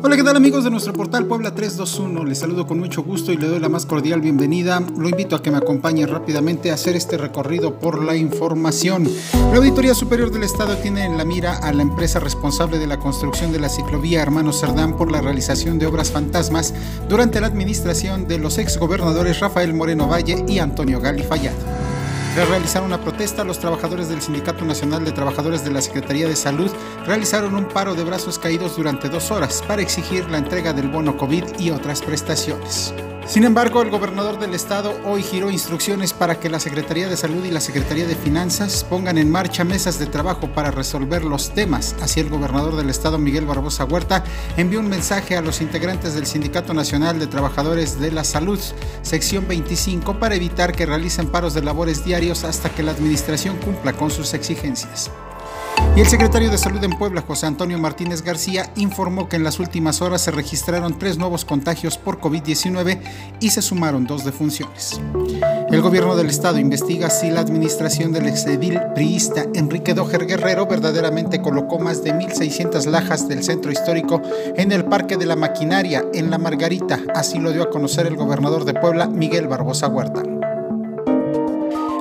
Hola, ¿qué tal amigos de nuestro portal Puebla 321? Les saludo con mucho gusto y le doy la más cordial bienvenida. Lo invito a que me acompañe rápidamente a hacer este recorrido por la información. La Auditoría Superior del Estado tiene en la mira a la empresa responsable de la construcción de la ciclovía Hermano Cerdán por la realización de obras fantasmas durante la administración de los exgobernadores Rafael Moreno Valle y Antonio Gali Fallado. Tras realizar una protesta, los trabajadores del Sindicato Nacional de Trabajadores de la Secretaría de Salud realizaron un paro de brazos caídos durante dos horas para exigir la entrega del bono COVID y otras prestaciones. Sin embargo, el gobernador del estado hoy giró instrucciones para que la Secretaría de Salud y la Secretaría de Finanzas pongan en marcha mesas de trabajo para resolver los temas. Así el gobernador del estado, Miguel Barbosa Huerta, envió un mensaje a los integrantes del Sindicato Nacional de Trabajadores de la Salud, sección 25, para evitar que realicen paros de labores diarios hasta que la administración cumpla con sus exigencias. Y el secretario de Salud en Puebla, José Antonio Martínez García, informó que en las últimas horas se registraron tres nuevos contagios por COVID-19 y se sumaron dos defunciones. El gobierno del estado investiga si la administración del exedil priista Enrique Dojer Guerrero verdaderamente colocó más de 1.600 lajas del centro histórico en el Parque de la Maquinaria, en La Margarita. Así lo dio a conocer el gobernador de Puebla, Miguel Barbosa Huerta.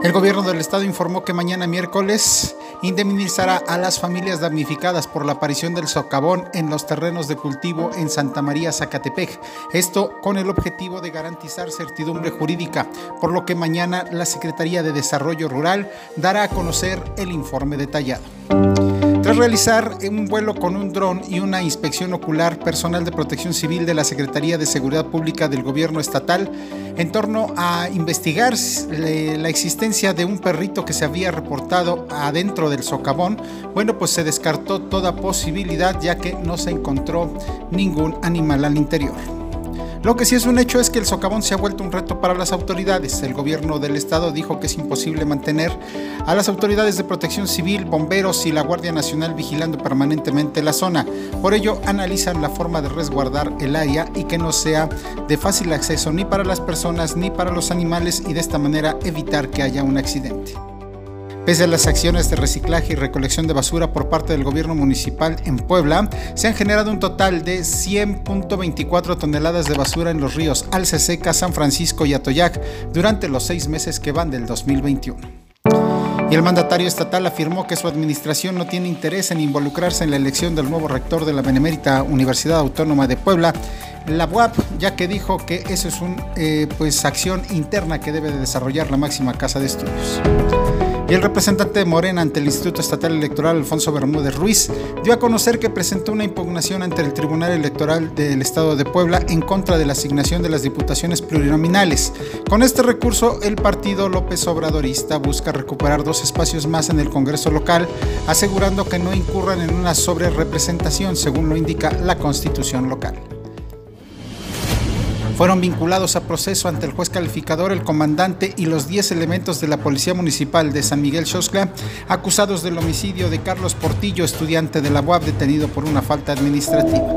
El gobierno del estado informó que mañana miércoles indemnizará a las familias damnificadas por la aparición del socavón en los terrenos de cultivo en Santa María, Zacatepec. Esto con el objetivo de garantizar certidumbre jurídica, por lo que mañana la Secretaría de Desarrollo Rural dará a conocer el informe detallado. Realizar un vuelo con un dron y una inspección ocular, personal de protección civil de la Secretaría de Seguridad Pública del Gobierno Estatal en torno a investigar la existencia de un perrito que se había reportado adentro del socavón, bueno, pues se descartó toda posibilidad ya que no se encontró ningún animal al interior. Lo que sí es un hecho es que el socavón se ha vuelto un reto para las autoridades. El gobierno del estado dijo que es imposible mantener a las autoridades de protección civil, bomberos y la Guardia Nacional vigilando permanentemente la zona. Por ello, analizan la forma de resguardar el área y que no sea de fácil acceso ni para las personas ni para los animales y de esta manera evitar que haya un accidente. Pese a las acciones de reciclaje y recolección de basura por parte del gobierno municipal en Puebla, se han generado un total de 100.24 toneladas de basura en los ríos Alceseca, San Francisco y Atoyac durante los seis meses que van del 2021. Y el mandatario estatal afirmó que su administración no tiene interés en involucrarse en la elección del nuevo rector de la Benemérita Universidad Autónoma de Puebla, la UAP, ya que dijo que eso es una eh, pues, acción interna que debe de desarrollar la máxima casa de estudios. Y el representante de Morena ante el Instituto Estatal Electoral, Alfonso Bermúdez Ruiz, dio a conocer que presentó una impugnación ante el Tribunal Electoral del Estado de Puebla en contra de la asignación de las diputaciones plurinominales. Con este recurso, el partido López Obradorista busca recuperar dos espacios más en el Congreso local, asegurando que no incurran en una sobrerepresentación, según lo indica la Constitución local. Fueron vinculados a proceso ante el juez calificador, el comandante y los 10 elementos de la Policía Municipal de San Miguel Xoxla, acusados del homicidio de Carlos Portillo, estudiante de la UAB detenido por una falta administrativa.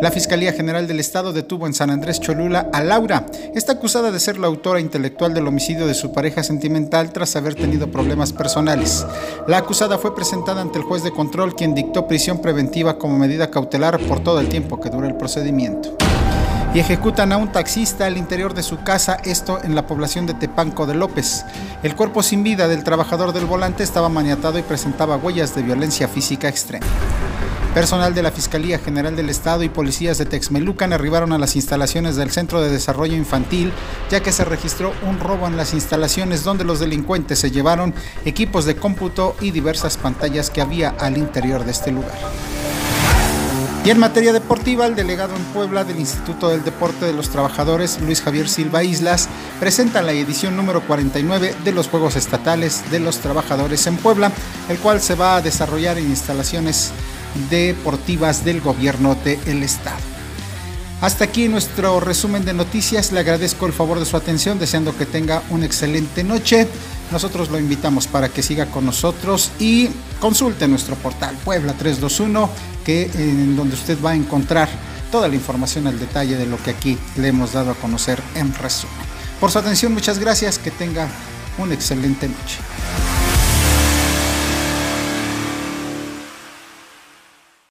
La Fiscalía General del Estado detuvo en San Andrés Cholula a Laura. Está acusada de ser la autora intelectual del homicidio de su pareja sentimental tras haber tenido problemas personales. La acusada fue presentada ante el juez de control, quien dictó prisión preventiva como medida cautelar por todo el tiempo que dura el procedimiento y ejecutan a un taxista al interior de su casa, esto en la población de Tepanco de López. El cuerpo sin vida del trabajador del volante estaba maniatado y presentaba huellas de violencia física extrema. Personal de la Fiscalía General del Estado y policías de Texmelucan arribaron a las instalaciones del Centro de Desarrollo Infantil, ya que se registró un robo en las instalaciones donde los delincuentes se llevaron equipos de cómputo y diversas pantallas que había al interior de este lugar. Y en materia deportiva, el delegado en Puebla del Instituto del Deporte de los Trabajadores, Luis Javier Silva Islas, presenta la edición número 49 de los Juegos Estatales de los Trabajadores en Puebla, el cual se va a desarrollar en instalaciones deportivas del gobierno del estado. Hasta aquí nuestro resumen de noticias. Le agradezco el favor de su atención, deseando que tenga una excelente noche. Nosotros lo invitamos para que siga con nosotros y consulte nuestro portal Puebla 321 en donde usted va a encontrar toda la información al detalle de lo que aquí le hemos dado a conocer en resumen. Por su atención, muchas gracias, que tenga una excelente noche.